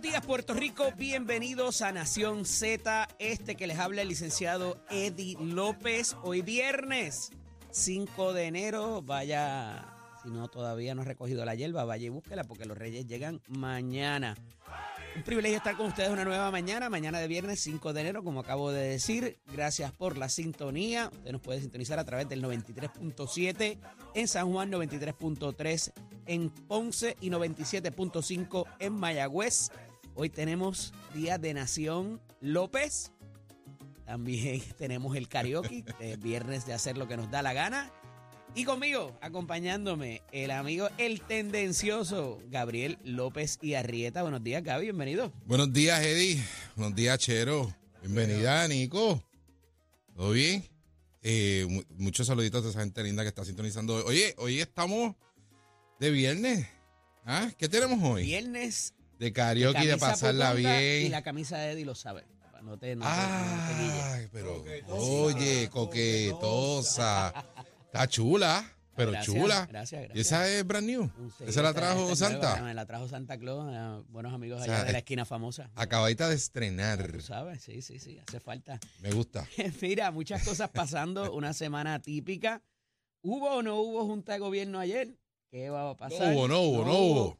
Buenos días, Puerto Rico. Bienvenidos a Nación Z. Este que les habla el licenciado Eddie López. Hoy viernes 5 de enero. Vaya, si no todavía no ha recogido la hierba, vaya y búsquela porque los reyes llegan mañana. Un privilegio estar con ustedes una nueva mañana, mañana de viernes 5 de enero, como acabo de decir. Gracias por la sintonía. Usted nos puede sintonizar a través del 93.7 en San Juan, 93.3 en Ponce y 97.5 en Mayagüez. Hoy tenemos Día de Nación López. También tenemos el karaoke, el viernes de hacer lo que nos da la gana. Y conmigo, acompañándome, el amigo, el tendencioso Gabriel López y Arrieta. Buenos días, Gaby, bienvenido. Buenos días, Eddie. Buenos días, Chero. Bienvenida, Nico. ¿Todo bien? Eh, mu- muchos saluditos a esa gente linda que está sintonizando hoy. Oye, hoy estamos de viernes. ¿Ah? ¿Qué tenemos hoy? Viernes. De karaoke, de camisa pasarla bien. Y la camisa de Eddie lo sabe. No te, no te- no te guilles. Ay, pero, oye, coquetosa. Está chula, pero Gracias, chula. Gracias, gracias. ¿Y esa es brand new? Sí, ¿Esa la trajo esta es nueva, Santa? Me la trajo Santa Claus, eh, buenos amigos O allá sea, de la es- esquina famosa. Acabadita de estrenar. Tú sabes, sí, sí, sí, hace falta. Me gusta. Mira, muchas cosas pasando, una semana típica. ¿Hubo o no hubo junta de gobierno ayer? ¿Qué va a No pasar? hubo, no hubo, no hubo.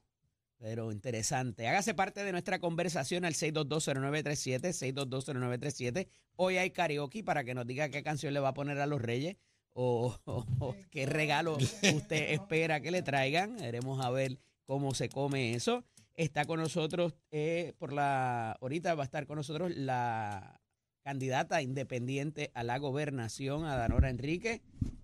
Pero interesante. Hágase parte de nuestra conversación al 6220937, 6220937. Hoy hay karaoke para que nos diga qué canción le va a poner a los reyes o, o- o qué regalo usted espera que le traigan. Veremos a ver cómo se come eso. Está con nosotros eh, por la, ahorita va a estar con nosotros la candidata independiente a la gobernación, Adanora Enrique.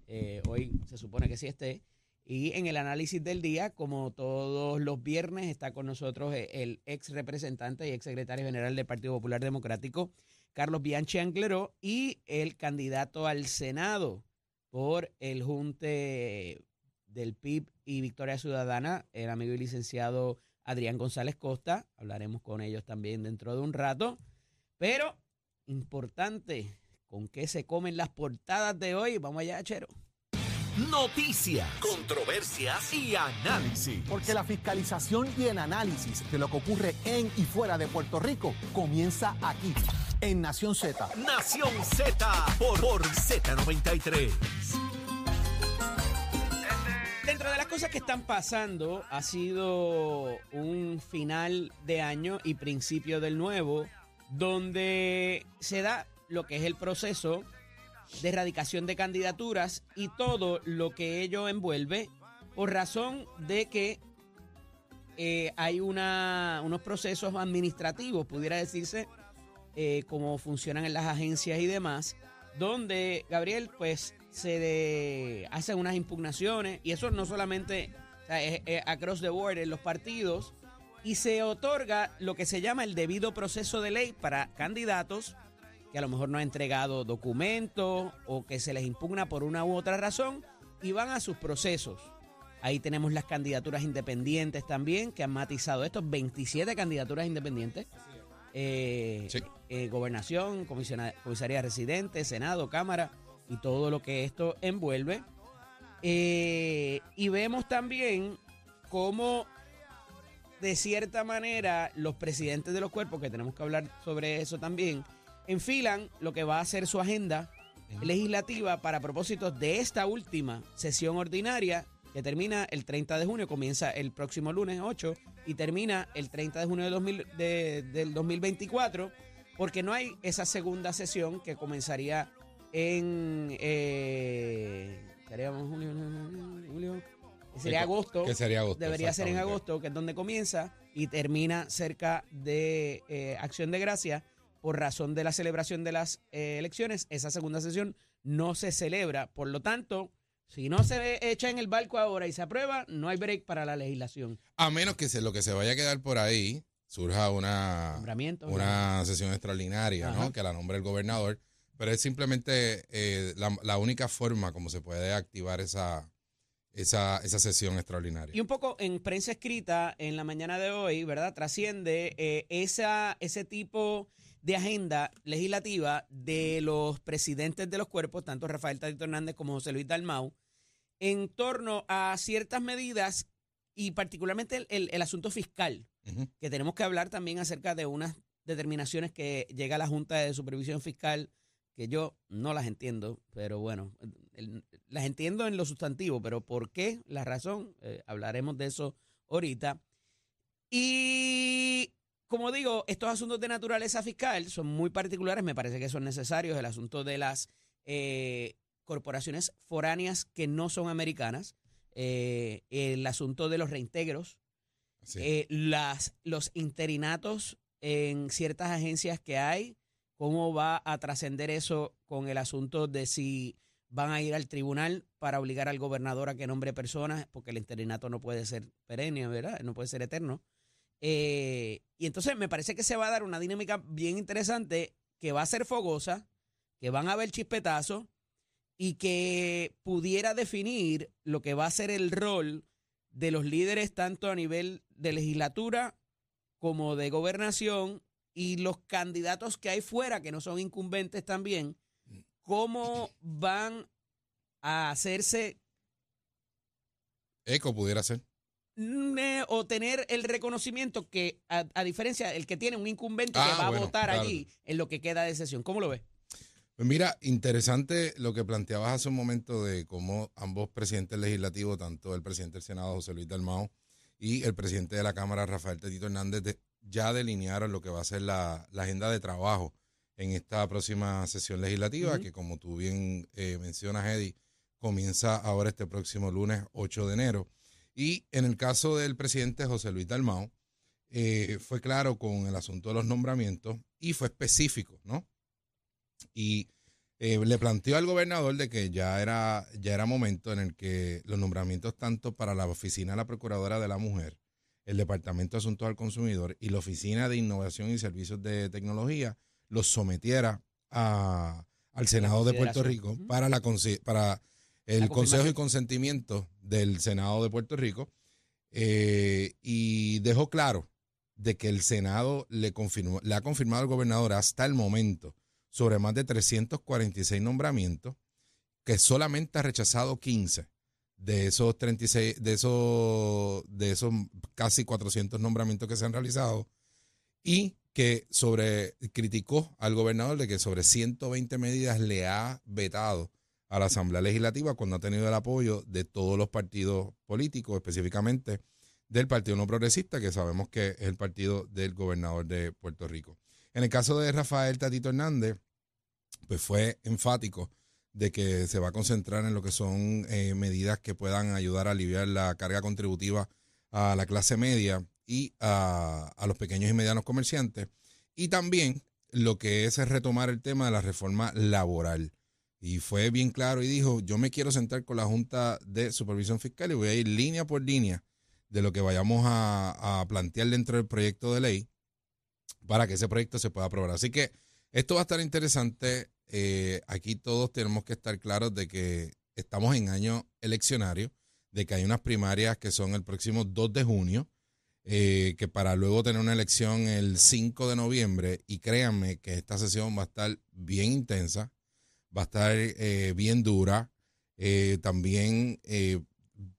Eh, hoy se supone que sí esté. Y en el análisis del día, como todos los viernes, está con nosotros eh, el ex representante y ex secretario general del Partido Popular Democrático, Carlos Bianchi Angleró, y el candidato al Senado por el Junte del PIB y Victoria Ciudadana, el amigo y licenciado Adrián González Costa. Hablaremos con ellos también dentro de un rato. Pero, importante, ¿con qué se comen las portadas de hoy? Vamos allá, Chero. Noticias, controversias y análisis. Porque la fiscalización y el análisis de lo que ocurre en y fuera de Puerto Rico comienza aquí, en Nación Z. Nación Z por, por Z93. Dentro de las cosas que están pasando, ha sido un final de año y principio del nuevo, donde se da lo que es el proceso de erradicación de candidaturas y todo lo que ello envuelve, por razón de que eh, hay una, unos procesos administrativos, pudiera decirse, eh, como funcionan en las agencias y demás, donde Gabriel pues se de- hacen unas impugnaciones y eso no solamente es across the board en los partidos y se otorga lo que se llama el debido proceso de ley para candidatos que a lo mejor no han entregado documentos o que se les impugna por una u otra razón y van a sus procesos. Ahí tenemos las candidaturas independientes también que han matizado estos 27 candidaturas independientes. Eh, Sí. eh, gobernación, comisaría residente, Senado, Cámara y todo lo que esto envuelve. Eh, y vemos también cómo, de cierta manera, los presidentes de los cuerpos, que tenemos que hablar sobre eso también, enfilan lo que va a ser su agenda legislativa para propósitos de esta última sesión ordinaria que termina el 30 de junio, comienza el próximo lunes 8 y termina el 30 de junio de 2000 de- del 2024, porque no hay esa segunda sesión que comenzaría en... Eh, estaríamos junio, julio, sería agosto. que sería agosto, Debería ser en agosto, que es donde comienza y termina cerca de eh, Acción de Gracia por razón de la celebración de las eh, elecciones. Esa segunda sesión no se celebra, por lo tanto, si no se echa en el barco ahora y se aprueba, no hay break para la legislación. A menos que se, lo que se vaya a quedar por ahí surja una, una sesión extraordinaria, Ajá. ¿no? Que la nombre el gobernador. Pero es simplemente eh, la, la única forma como se puede activar esa, esa, esa sesión extraordinaria. Y un poco en prensa escrita en la mañana de hoy, ¿verdad? Trasciende eh, esa, ese tipo de agenda legislativa de los presidentes de los cuerpos, tanto Rafael Tadito Hernández como José Luis Dalmau, en torno a ciertas medidas y particularmente el, el- el asunto fiscal. Que tenemos que hablar también acerca de unas determinaciones que llega la Junta de Supervisión Fiscal, que yo no las entiendo, pero bueno, el- las entiendo en lo sustantivo, pero ¿por qué? La razón, eh, hablaremos de eso ahorita. Y como digo, estos asuntos de naturaleza fiscal son muy particulares, me parece que son necesarios, el asunto de las eh, corporaciones foráneas que no son americanas, eh, el asunto de los reintegros, Sí. eh, las, los interinatos en ciertas agencias que hay, cómo va a trascender eso con el asunto de si van a ir al tribunal para obligar al gobernador a que nombre personas, porque el interinato no puede ser perenne, ¿verdad? No puede ser eterno. Eh, y entonces me parece que se va a dar una dinámica bien interesante, que va a ser fogosa, que van a haber chispetazos y que pudiera definir lo que va a ser el rol de los líderes tanto a nivel de legislatura como de gobernación y los candidatos que hay fuera que no son incumbentes también, cómo van a hacerse Eco pudiera ser. Mm, eh, o tener el reconocimiento que, a, a diferencia, el que tiene un incumbente Ah, que va bueno, a votar claro. allí en lo que queda de sesión. ¿Cómo lo ves? Pues mira, interesante lo que planteabas hace un momento de cómo ambos presidentes legislativos, tanto el presidente del Senado, José Luis Dalmao, y el presidente de la Cámara, Rafael Tetito Hernández, de- ya delinearon lo que va a ser la, la agenda de trabajo en esta próxima sesión legislativa, que como tú bien eh, mencionas, Eddie, comienza ahora este próximo lunes 8 de enero. Y en el caso del presidente José Luis Dalmao, eh, fue claro con el asunto de los nombramientos y fue específico, ¿no? Y eh, le planteó al gobernador de que ya era, ya era momento en el que los nombramientos tanto para la Oficina de la Procuradora de la Mujer, el Departamento de Asuntos al Consumidor y la Oficina de Innovación y Servicios de Tecnología los sometiera a- al Senado de Puerto. Rico para, la, para el Consejo y. Consentimiento del Senado de Puerto Rico eh, y dejó claro de que el Senado le, confirmó, le ha confirmado al gobernador hasta el momento sobre más de 346 nombramientos, que solamente ha rechazado 15 de esos 36, de esos, de esos casi 400 nombramientos que se han realizado, y que sobre criticó al gobernador de que sobre 120 medidas le ha vetado a la Asamblea Legislativa cuando ha tenido el apoyo de todos los partidos políticos, específicamente del Partido No Progresista, que sabemos que es el partido del gobernador de Puerto Rico. En el caso de Rafael Tatito Hernández, pues fue enfático de que se va a concentrar en lo que son eh, medidas que puedan ayudar a aliviar la carga contributiva a la clase media y a, a los pequeños y medianos comerciantes. Y también lo que es retomar el tema de la reforma laboral. Y fue bien claro y dijo, yo me quiero sentar con la Junta de Supervisión Fiscal y voy a ir línea por línea de lo que vayamos a, plantear dentro del proyecto de ley para que ese proyecto se pueda aprobar. Así que esto va a estar interesante. Eh, aquí todos tenemos que estar claros de que estamos en año eleccionario, de que hay unas primarias que son el próximo 2 de junio, eh, que para luego tener una elección el 5 de noviembre, y créanme que esta sesión va a estar bien intensa, va a estar eh, bien dura, eh, también eh,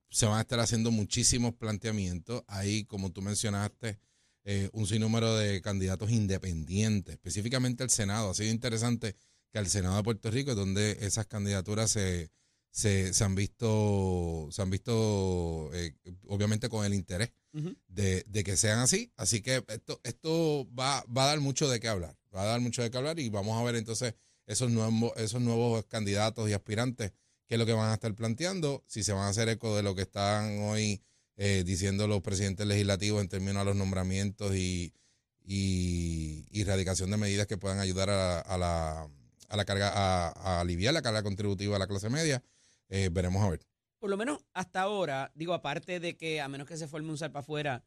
se van a estar haciendo muchísimos planteamientos. Ahí, como tú mencionaste, un sinnúmero de candidatos independientes, específicamente al Senado. Ha sido interesante que al Senado de Puerto Rico es donde esas candidaturas se, se, se han visto, se han visto obviamente con el interés de, de que sean así. Así que esto, esto va, va a dar mucho de qué hablar. Va a dar mucho de qué hablar y vamos a ver entonces esos nuevos, esos nuevos candidatos y aspirantes qué es lo que van a estar planteando, si se van a hacer eco de lo que están hoy eh, diciendo los presidentes legislativos en términos a los nombramientos y, y, y erradicación de medidas que puedan ayudar a, la, a la carga, a, a aliviar la carga contributiva a la clase media. Eh, veremos a ver. Por lo menos hasta ahora, digo, aparte de que a menos que se forme un salpa afuera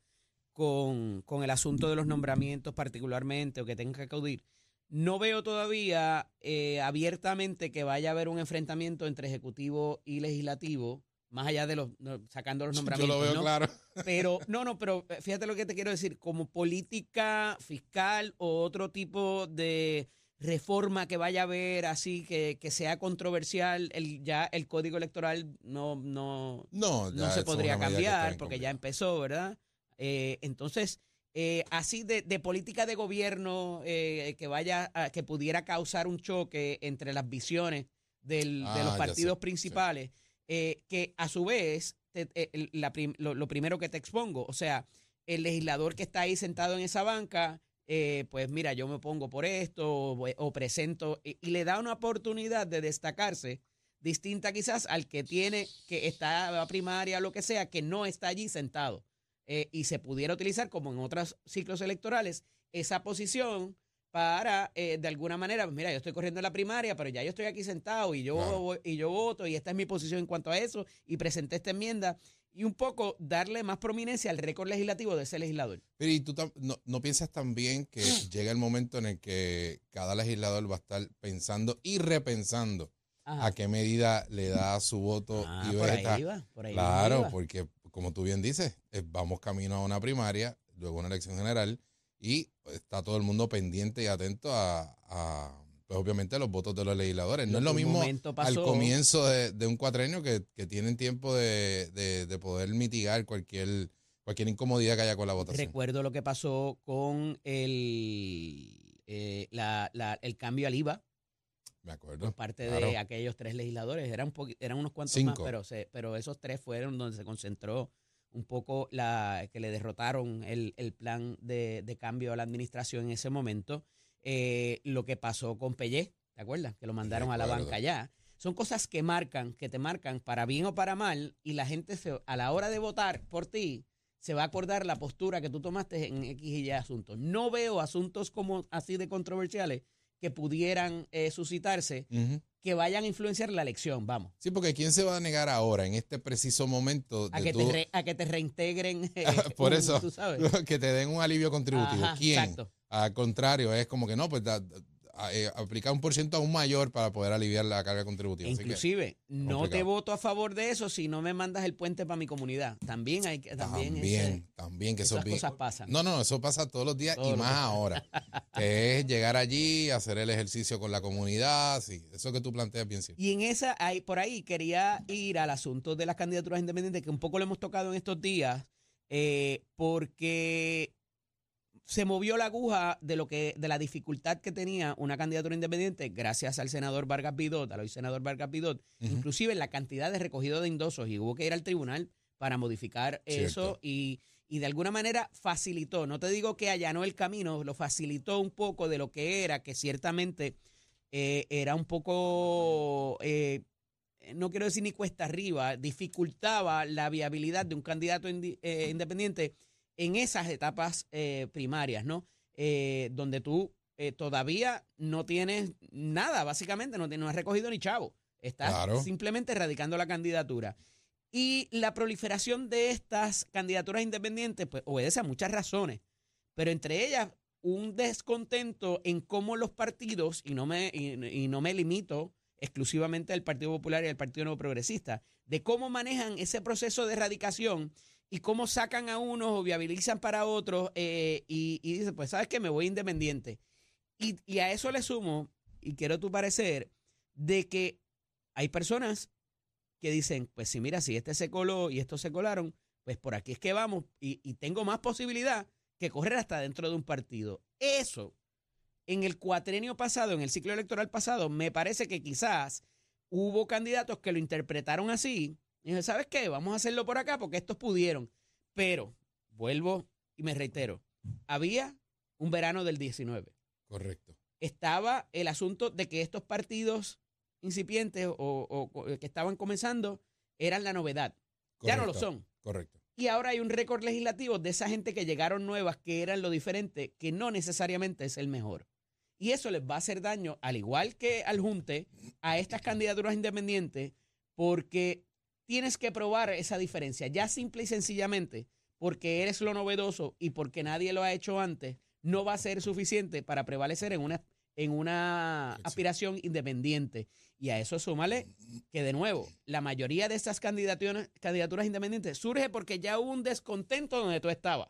con, con el asunto de los nombramientos particularmente o que tenga que acudir, no veo todavía eh, abiertamente que vaya a haber un enfrentamiento entre ejecutivo y legislativo, más allá de los, no, sacando los Yo nombramientos. lo veo ¿no? claro. Pero, no, no, pero eh, fíjate lo que te quiero decir, como política fiscal o otro tipo de reforma que vaya a haber así que, que sea controversial, el, ya el código electoral no, no, No, no se podría cambiar porque ya empezó, ¿verdad? Eh, entonces, eh, así de, de política de gobierno eh, que vaya a- que pudiera causar un choque entre las visiones del- de Ah, los ya partidos sé, principales, eh, que a su vez te- el- la prim- lo, lo primero que te expongo, o sea, el legislador que está ahí sentado en esa banca, eh, pues mira, yo me pongo por esto o, o presento y, y le da una oportunidad de destacarse distinta quizás al que tiene, que está a primaria o lo que sea, que no está allí sentado. Eh, y se pudiera utilizar, como en otros ciclos electorales, esa posición para, eh, de alguna manera, pues mira, yo estoy corriendo en la primaria, pero ya yo estoy aquí sentado y yo, Claro. y yo voto y esta es mi posición en cuanto a eso y presenté esta enmienda y un poco darle más prominencia al récord legislativo de ese legislador. Pero ¿y tú no, no piensas también que llega el momento en el que cada legislador va a estar pensando y repensando Ajá. a qué medida le da su voto Ah, y por ahí va, por ahí Claro, iba. porque como tú bien dices, eh, vamos camino a una primaria, luego una elección general y está todo el mundo pendiente y atento a, a, pues obviamente a los votos de los legisladores. No es lo mismo al comienzo de, de un cuatrenio que, que tienen tiempo de, de- de poder mitigar cualquier, cualquier incomodidad que haya con la votación. Recuerdo lo que pasó con el, eh, la- la- el cambio al IVA Me acuerdo. por parte claro. de aquellos tres legisladores. Eran, un eran unos cuantos Cinco. más, pero, se, pero esos tres fueron donde se concentró un poco la que le derrotaron el, el plan de, de cambio a la administración en ese momento. Eh, lo que pasó con Pellé, ¿te acuerdas? Que lo mandaron a la banca ya. Son cosas que marcan, que te marcan para bien o para mal, y la gente se- a la hora de votar por ti se va a acordar la postura que tú tomaste en X y Y asuntos. No veo asuntos como así de controversiales que pudieran eh, suscitarse que vayan a influenciar la elección, vamos. Sí, porque ¿quién se va a negar ahora, en este preciso momento, A de que, tú- te re- a que te reintegren. eh, Por un- eso, tú sabes. que te den un alivio contributivo? Ajá, ¿Quién? Exacto. Al contrario, es como que no, pues da- a- eh, aplicar un por ciento aún mayor para poder aliviar la carga contributiva. Que- Inclusive, no te voto a favor de eso si no me mandas el puente para mi comunidad. También hay que también, también, ese- también, que eso bien- cosas pasan. No, no, eso pasa todos los días Todos y más días. ahora. que es llegar allí, hacer el ejercicio con la comunidad, sí, eso que tú planteas bien cierto. Y en esa, hay, por ahí quería ir al asunto de las candidaturas independientes, que un poco lo hemos tocado en estos días, eh, porque se movió la aguja de lo que, de la dificultad que tenía una candidatura independiente, gracias al senador Vargas Vidot, al hoy senador Vargas Vidot, Ujú. inclusive la cantidad de recogido de endosos, y hubo que ir al tribunal para modificar Cierto. eso y, y de alguna manera facilitó, no te digo que allanó el camino, lo facilitó un poco de lo que era, que ciertamente eh, era un poco, eh, no quiero decir ni cuesta arriba, dificultaba la viabilidad de un candidato eh, independiente en esas etapas eh, primarias, ¿no? Eh, donde tú eh, todavía no tienes nada, básicamente, no, has recogido ni chavo. Estás Claro. simplemente radicando la candidatura. Y la proliferación de estas candidaturas independientes, pues obedece a muchas razones, pero entre ellas un descontento en cómo los partidos, y no me, y, y no me limito exclusivamente al Partido Popular y al Partido Nuevo Progresista, de cómo manejan ese proceso de erradicación y cómo sacan a unos o viabilizan para otros eh, y, y dicen, pues sabes que me voy independiente. Y, a eso le sumo, y quiero tu parecer, de que hay personas que dicen, pues si mira, si este se coló y estos se colaron, pues por aquí es que vamos y, y tengo más posibilidad que correr hasta dentro de un partido. Eso, en el cuatrenio pasado, en el ciclo electoral pasado, me parece que quizás hubo candidatos que lo interpretaron así. Y dije, ¿sabes qué? Vamos a hacerlo por acá porque estos pudieron. Pero, vuelvo y me reitero, había un verano del 19 Correcto. estaba el asunto de que estos partidos incipientes o, o- o que estaban comenzando eran la novedad. Ya no lo son. Correcto. Y ahora hay un récord legislativo de esa gente que llegaron nuevas, que eran lo diferente, que no necesariamente es el mejor. Y eso les va a hacer daño, al igual que al Junte, a estas candidaturas independientes, porque tienes que probar esa diferencia. Ya simple y sencillamente, porque eres lo novedoso y porque nadie lo ha hecho antes, no va a ser suficiente para prevalecer en una, en una aspiración independiente. Y a eso súmale que, de nuevo, la mayoría de estas candidaturas, candidaturas independientes surge porque ya hubo un descontento donde tú estabas.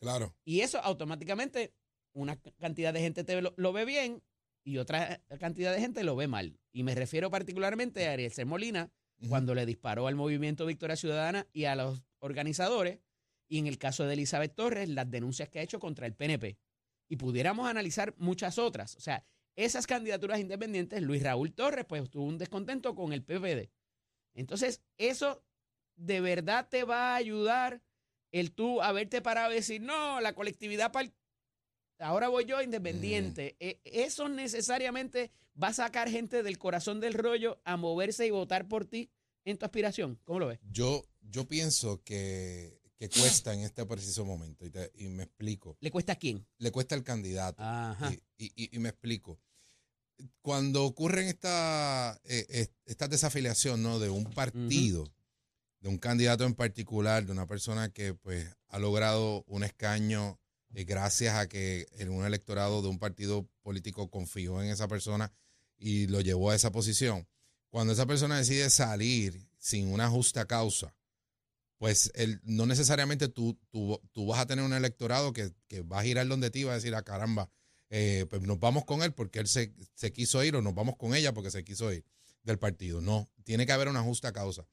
Claro. Y eso automáticamente, una cantidad de gente te lo, lo ve bien y otra cantidad de gente lo ve mal. Y me refiero particularmente a Ariel C. Molina, Cuando le disparó al movimiento Victoria Ciudadana y a los organizadores, y en el caso de Elizabeth Torres, las denuncias que ha hecho contra el PNP. Y pudiéramos analizar muchas otras. O sea, esas candidaturas independientes, Luis Raúl Torres, pues tuvo un descontento con el PPD. Entonces, eso de verdad te va a ayudar el tú haberte parado y decir, no, la colectividad, ahora voy yo independiente. E- Eso necesariamente va a sacar gente del corazón del rollo a moverse y votar por ti en tu aspiración. ¿Cómo lo ves? Yo, yo pienso que, que cuesta en este preciso momento, y, te- y me explico. ¿Le cuesta a quién? Le cuesta al candidato. Ajá. Y, y- me explico. Cuando ocurren esta, eh, eh, esta desafiliación ¿no? de un partido, de un candidato en particular, de una persona que pues ha logrado un escaño eh, gracias a que en un electorado de un partido político confió en esa persona y lo llevó a esa posición. Cuando esa persona decide salir sin una justa causa, pues el, no necesariamente tú, tú, tú vas a tener un electorado que, que va a girar donde ti y va a decir, ah, caramba, eh, pues nos vamos con él porque él se, se quiso ir o nos vamos con ella porque se quiso ir del partido. No, tiene que haber una justa causa.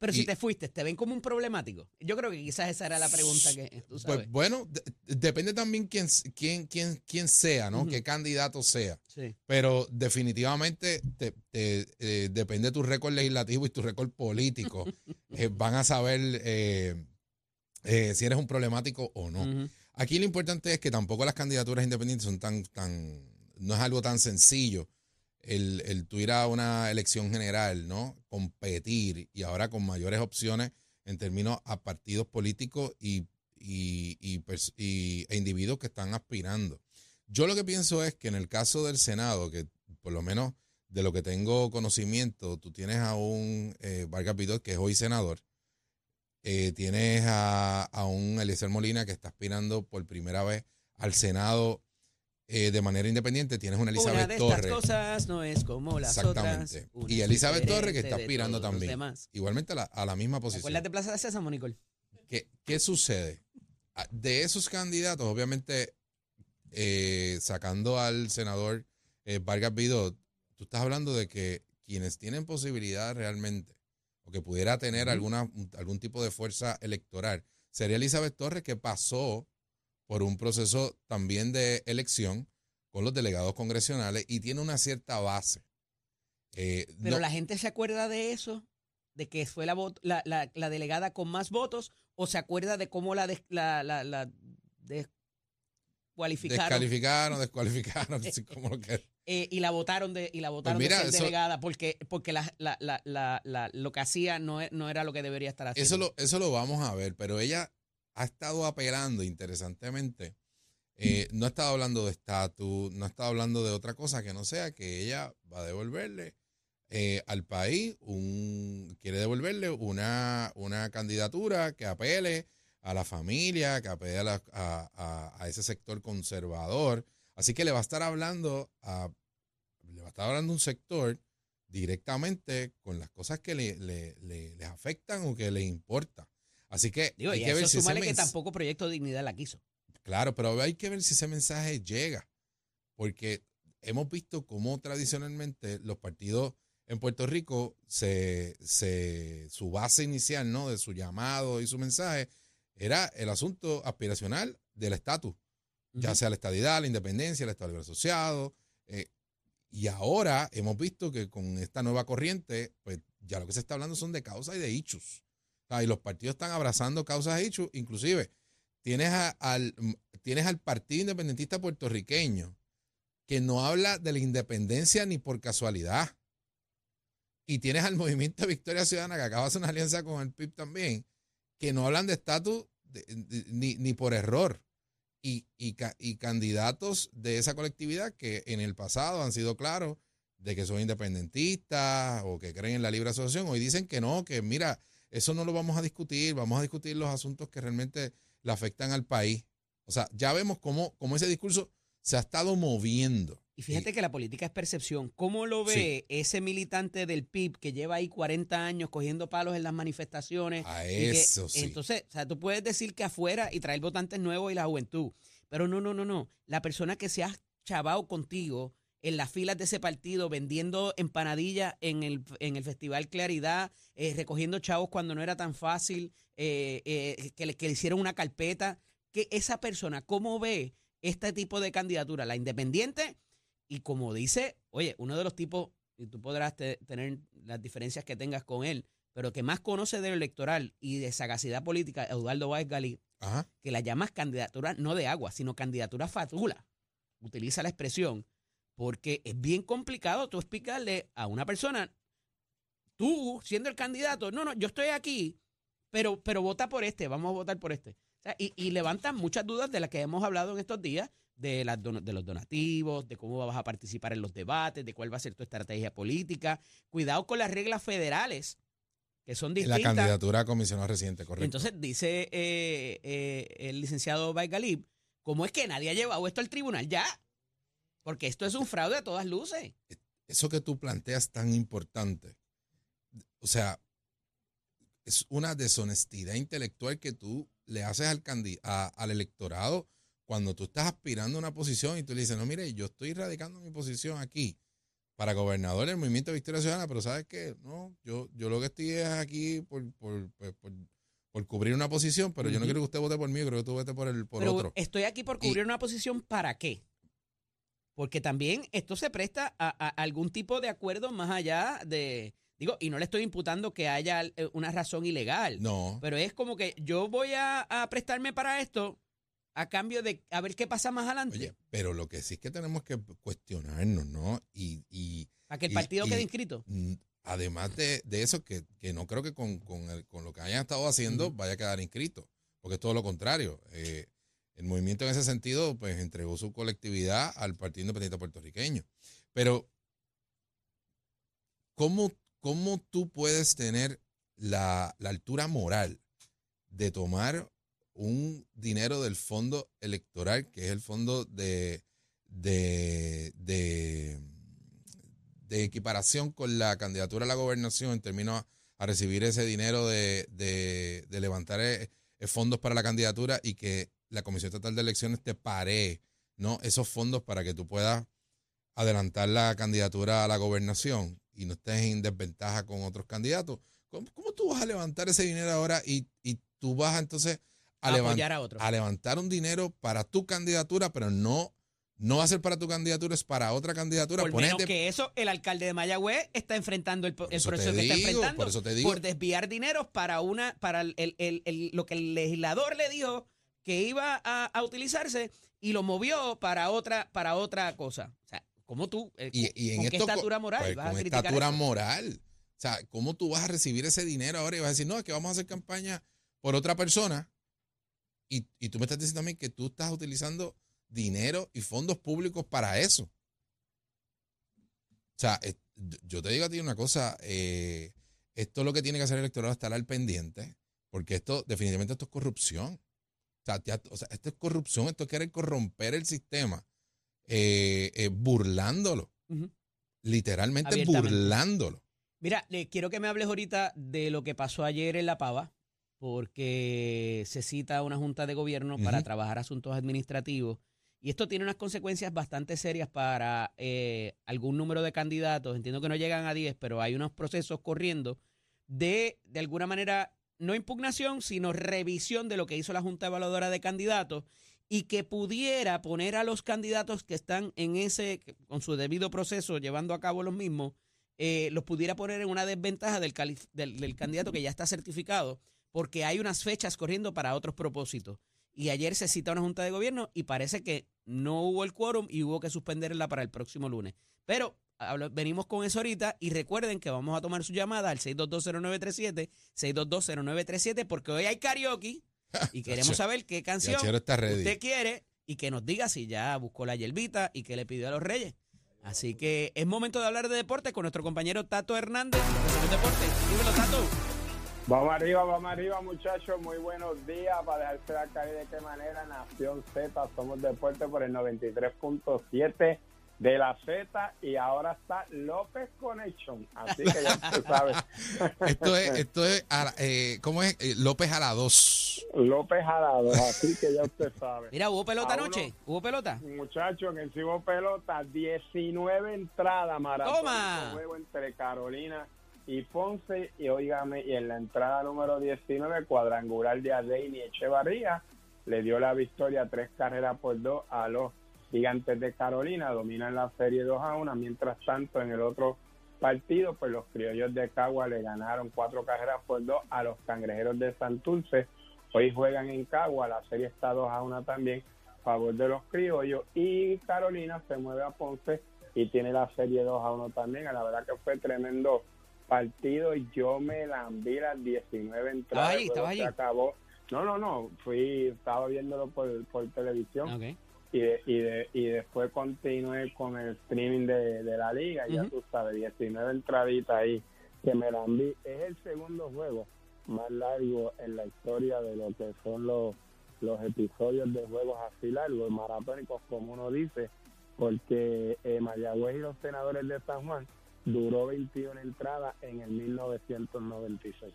Pero si y- te fuiste, ¿te ven como un problemático? Yo creo que quizás esa era la pregunta que tú sabes. Pues bueno, de- depende también quién, quién, quién, quién sea, ¿no? Qué candidato sea. sí. Pero definitivamente te, te, eh, depende de tu récord legislativo y tu récord político. Eh, van a saber eh, eh, si eres un problemático o no. Aquí lo importante es que tampoco las candidaturas independientes son tan, tan, no es algo tan sencillo el, el tú ir a una elección general, ¿no? Competir y ahora con mayores opciones en términos a partidos políticos y, y, y y- e individuos que están aspirando. Yo lo que pienso es que en el caso del Senado, que por lo menos de lo que tengo conocimiento, tú tienes a un eh, Vargas Vidal, que es hoy senador, eh, tienes a, a un Eliezer Molina que está aspirando por primera vez al Senado eh, de manera independiente. Tienes una Una Elizabeth de estas Torres, cosas no es como las. Exactamente. Una Y Elizabeth Torres, que está de aspirando también. igualmente a la, a la misma ¿Te posición. acuerdas de Plaza de Sésamo, Nicole? ¿Qué, qué sucede? Ah, De esos candidatos, obviamente, eh, sacando al senador eh, Vargas Vidot, tú estás hablando de que quienes tienen posibilidad realmente, o que pudiera tener alguna, algún tipo de fuerza electoral, sería Elizabeth Torres, que pasó por un proceso también de elección con los delegados congresionales y tiene una cierta base. Eh, Pero no- la gente se acuerda de eso, de que fue la, la, la- la delegada con más votos, o se acuerda de cómo la, des- la, la, la descualificaron descalificaron, descualificaron, así como lo que eh, y la votaron de y la votaron Pues mira, de ser eso- delegada porque porque la, la, la, la, la- lo que hacía no, no era lo que debería estar haciendo. Eso lo, eso lo vamos a ver, pero ella ha estado apelando interesantemente. eh, no ha estado hablando de estatus, no ha estado hablando de otra cosa que no sea que ella va a devolverle eh, al país, un, quiere devolverle una, una candidatura que apele a la familia, que apele a, la- a- ese sector conservador. Así que le va a estar hablando a, le va a estar hablando un sector directamente con las cosas que le- les afectan o que les importa. Así que Digo, hay y que a ver eso si súmale que tampoco Proyecto Dignidad la quiso. Claro, pero hay que ver si ese mensaje llega, porque hemos visto cómo tradicionalmente los partidos en Puerto Rico, se, se- su base inicial, ¿no? De su llamado y su mensaje, era el asunto aspiracional del estatus, ya sea la estadidad, la independencia, el Estado Libre Asociado. eh, y ahora hemos visto que con esta nueva corriente, pues ya lo que se está hablando son de causas y de hechos. Y los partidos están abrazando causas e hechos, inclusive tienes, al, tienes al Partido Independentista Puertorriqueño que no habla de la independencia ni por casualidad. Y tienes al Movimiento Victoria Ciudadana que acaba de hacer una alianza con el PIB también, que no hablan de estatus ni, ni por error. Y, y, y candidatos de esa colectividad que en el pasado han sido claros de que son independentistas o que creen en la libre asociación, hoy dicen que no, que mira, eso no lo vamos a discutir, vamos a discutir los asuntos que realmente le afectan al país. O sea, ya vemos cómo, cómo ese discurso se ha estado moviendo. Y fíjate que la política es percepción. ¿Cómo lo ve ese militante del PIB que lleva ahí 40 años cogiendo palos en las manifestaciones? A y que- eso sí. Entonces, o sea, tú puedes decir que afuera y traer votantes nuevos y la juventud. Pero no, no, no, no. La persona que se ha chavado contigo en las filas de ese partido, vendiendo empanadillas en el, en el Festival Claridad, eh, recogiendo chavos cuando no era tan fácil, eh, eh, que, le, que le hicieron una carpeta, que esa persona, ¿cómo ve este tipo de candidatura? La independiente y como dice, oye, uno de los tipos, y tú podrás te- tener las diferencias que tengas con él, pero que más conoce de lo electoral y de sagacidad política, Eduardo Báez Galí, Ajá. que la llamas candidatura no de agua, sino candidatura fatula. Utiliza la expresión porque es bien complicado tú explicarle a una persona, tú siendo el candidato, no, no, yo estoy aquí, pero, pero vota por este, vamos a votar por este. O sea, y, y levantan muchas dudas de las que hemos hablado en estos días, de, las de los donativos, de cómo vas a participar en los debates, de cuál va a ser tu estrategia política. Cuidado con las reglas federales, que son La distintas. candidatura a comisionado residente, correcto. Entonces dice eh, eh, el licenciado Baigalib, ¿cómo es que nadie ha llevado esto al tribunal ya? Porque esto es un fraude a todas luces. eso que tú planteas tan importante, o sea, es una deshonestidad intelectual que tú le haces al, a- al electorado cuando tú estás aspirando a una posición y tú le dices, no, mire, yo estoy radicando mi posición aquí para gobernador del Movimiento de Victoria Ciudadana, pero ¿sabes qué? No, yo, yo lo que estoy es aquí por, por, pues, por, por cubrir una posición, pero yo no quiero que usted vote por mí, creo que tú vote por, el, por Pero otro. estoy aquí por cubrir una posición para qué? Porque también esto se presta a, a algún tipo de acuerdo más allá de, digo, y no le estoy imputando que haya eh, una razón ilegal, No, pero es como que yo voy a, a prestarme para esto a cambio de a ver qué pasa más adelante, oye, pero lo que sí es que tenemos que cuestionarnos, ¿no? Y, y para que el partido y- quede inscrito. Además de, de eso, que, que no creo que con, con, el- con lo que hayan estado haciendo vaya a quedar inscrito, porque es todo lo contrario. Eh, el movimiento en ese sentido, pues entregó su colectividad al Partido Independiente Puertorriqueño. Pero, ¿cómo, cómo tú puedes tener la, altura moral de tomar un dinero del fondo electoral, que es el fondo de, de, equiparación con la candidatura a la gobernación en términos a, recibir ese dinero de, de, de levantar eh, eh, fondos para la candidatura y que la Comisión Estatal de Elecciones te pare ¿no? esos fondos para que tú puedas adelantar la candidatura a la gobernación y no estés en desventaja con otros candidatos. ¿Cómo, cómo tú vas a levantar ese dinero ahora y, y tú vas entonces a, A a otro. a levantar un dinero para tu candidatura, pero no, no va a ser para tu candidatura, es para otra candidatura. Por Ponete- menos que eso, el alcalde de Mayagüez está enfrentando el, el eso proceso que está enfrentando por eso te digo. por desviar dineros para una para el, el- el- el- lo que el legislador le dijo que iba a, a utilizarse y lo movió para otra para otra cosa. O sea, ¿cómo tú eh, y, en con qué esto, estatura moral pues, vas a con criticar estatura eso? moral. O sea, ¿cómo tú vas a recibir ese dinero ahora y vas a decir, no, es que vamos a hacer campaña por otra persona? Y, y tú me estás diciendo a mí que tú estás utilizando dinero y fondos públicos para eso. O sea, es- yo te digo a ti una cosa, eh, esto lo que tiene que hacer el electorado es estar al pendiente, porque esto definitivamente esto es corrupción. O sea, ya- o sea, esto es corrupción, esto es querer corromper el sistema, eh, eh, burlándolo, literalmente burlándolo. Mira, le quiero que me hables ahorita de lo que pasó ayer en La Pava, porque se cita una junta de gobierno para trabajar asuntos administrativos. Y esto tiene unas consecuencias bastante serias para eh, algún número de candidatos. Entiendo que no llegan a 10, pero hay unos procesos corriendo de, de alguna manera, no impugnación, sino revisión de lo que hizo la Junta Evaluadora de Candidatos y que pudiera poner a los candidatos que están en ese, con su debido proceso, llevando a cabo los mismos, eh, los pudiera poner en una desventaja del, del candidato que ya está certificado, porque hay unas fechas corriendo para otros propósitos. Y ayer se cita una junta de gobierno y parece que no hubo el quórum y hubo que suspenderla para el próximo lunes. Pero hablo- venimos con eso ahorita y recuerden que vamos a tomar su llamada al 6220937, 6220937, porque hoy hay karaoke y queremos saber qué canción usted quiere y que nos diga si ya buscó la hierbita y que le pidió a los reyes. Así que es momento de hablar de deporte con nuestro compañero Tato Hernández. de Deporte. Dímelo, Tato. Vamos arriba, vamos arriba, muchachos. Muy buenos días. Para dejarse la caer de qué manera, Nación Z, somos deporte por el 93.7 de la Z. Y ahora está López Connection. Así que ya usted sabe. Esto es, esto es, a eh, ¿cómo es? Eh, López a la 2. López Jalado, así que ya usted sabe. Mira, ¿hubo pelota A anoche? ¿Hubo pelota? Muchachos, en el Cibo Pelota, 19 entradas, maratón. Toma. Juego entre Carolina y Ponce. Y óigame, y en la entrada número 19, cuadrangular de Adeini Echevarría, le dio la victoria tres carreras por dos a los gigantes de Carolina. Dominan la serie 2 a 1. Mientras tanto, en el otro partido, pues los criollos de Cagua le ganaron cuatro carreras por dos a los cangrejeros de Santurce. Hoy juegan en Cagua, la serie está 2 a 1 también, a favor de los criollos. Y Carolina se mueve a Ponce y tiene la serie 2 a 1 también. La verdad que fue tremendo partido y yo me la vi las 19 entradas. ahí, estaba se acabó. No, no, no, fui, estaba viéndolo por, por televisión Ok. Y, de, y, de, y después continué con el streaming de, de la liga. Ya tú sabes, 19 entraditas ahí que me la. Es el segundo juego más largo en la historia de lo que son los, los episodios de juegos así largos, maratónicos, como uno dice, porque eh, Mayagüez y los senadores de San Juan duró 21 entradas en el 1996.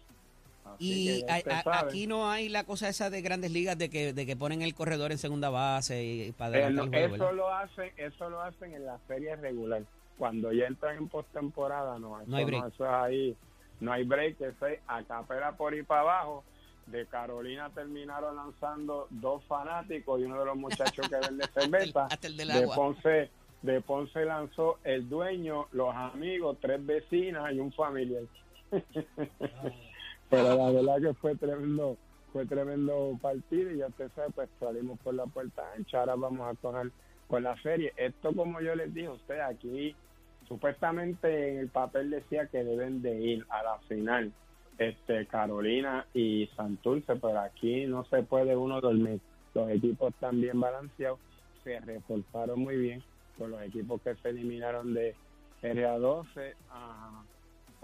Así Y a- a- aquí no hay la cosa esa de grandes ligas de que, de que ponen el corredor en segunda base y, para adelantar no, el juego, eso lo hacen, eso lo hacen en la serie regular. Cuando ya entran en postemporada, no, No hay break. eso es ahí, no hay break, eso es a capela por ahí para abajo. De Carolina terminaron lanzando dos fanáticos y uno de los muchachos que vende cerveza. Hasta el del de agua. Ponce, de Ponce lanzó el dueño, los amigos, tres vecinas y un familiar. Pero la verdad que fue tremendo, fue tremendo partido y ya usted sabe, pues salimos por la puerta ancha, ahora vamos a tocar con la serie. Esto como yo les dije a usted, aquí supuestamente en el papel decía que deben de ir a la final este Carolina y Santurce, pero aquí no se puede uno dormir. Los equipos están bien balanceados, se reforzaron muy bien con los equipos que se eliminaron de RA12. ah,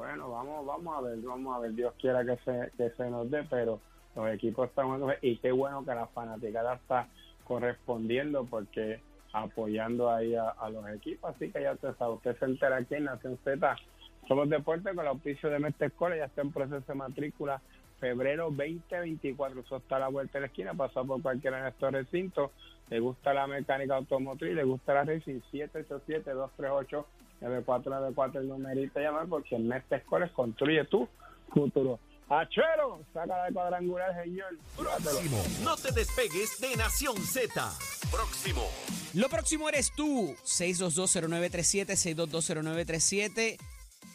bueno, vamos vamos a ver, vamos a ver, Dios quiera que se, que se nos dé, pero los equipos están buenos y qué bueno que la fanaticada está correspondiendo porque apoyando ahí a, los equipos, así que ya usted sabe, usted se entera aquí en Nación Z, somos deportes con el auspicio de Escuela, ya está en proceso de matrícula febrero 2024, eso está a la vuelta de la esquina, pasa por cualquiera de estos recintos, le gusta la mecánica automotriz, le gusta la racing, 787-238-9494 el numerito a llamar porque en Mestre Escuela construye tu futuro. ¡Achero! Saca la cuadrangular, señor. Próximo. No te despegues de Nación Z. Próximo. Lo próximo eres tú, 6220937, 6220937.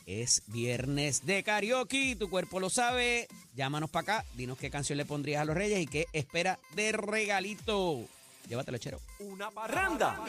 Es viernes de karaoke, tu cuerpo lo sabe. Llámanos para acá, dinos qué canción le pondrías a los Reyes y qué espera de regalito. Llévatelo, chero. Una parranda.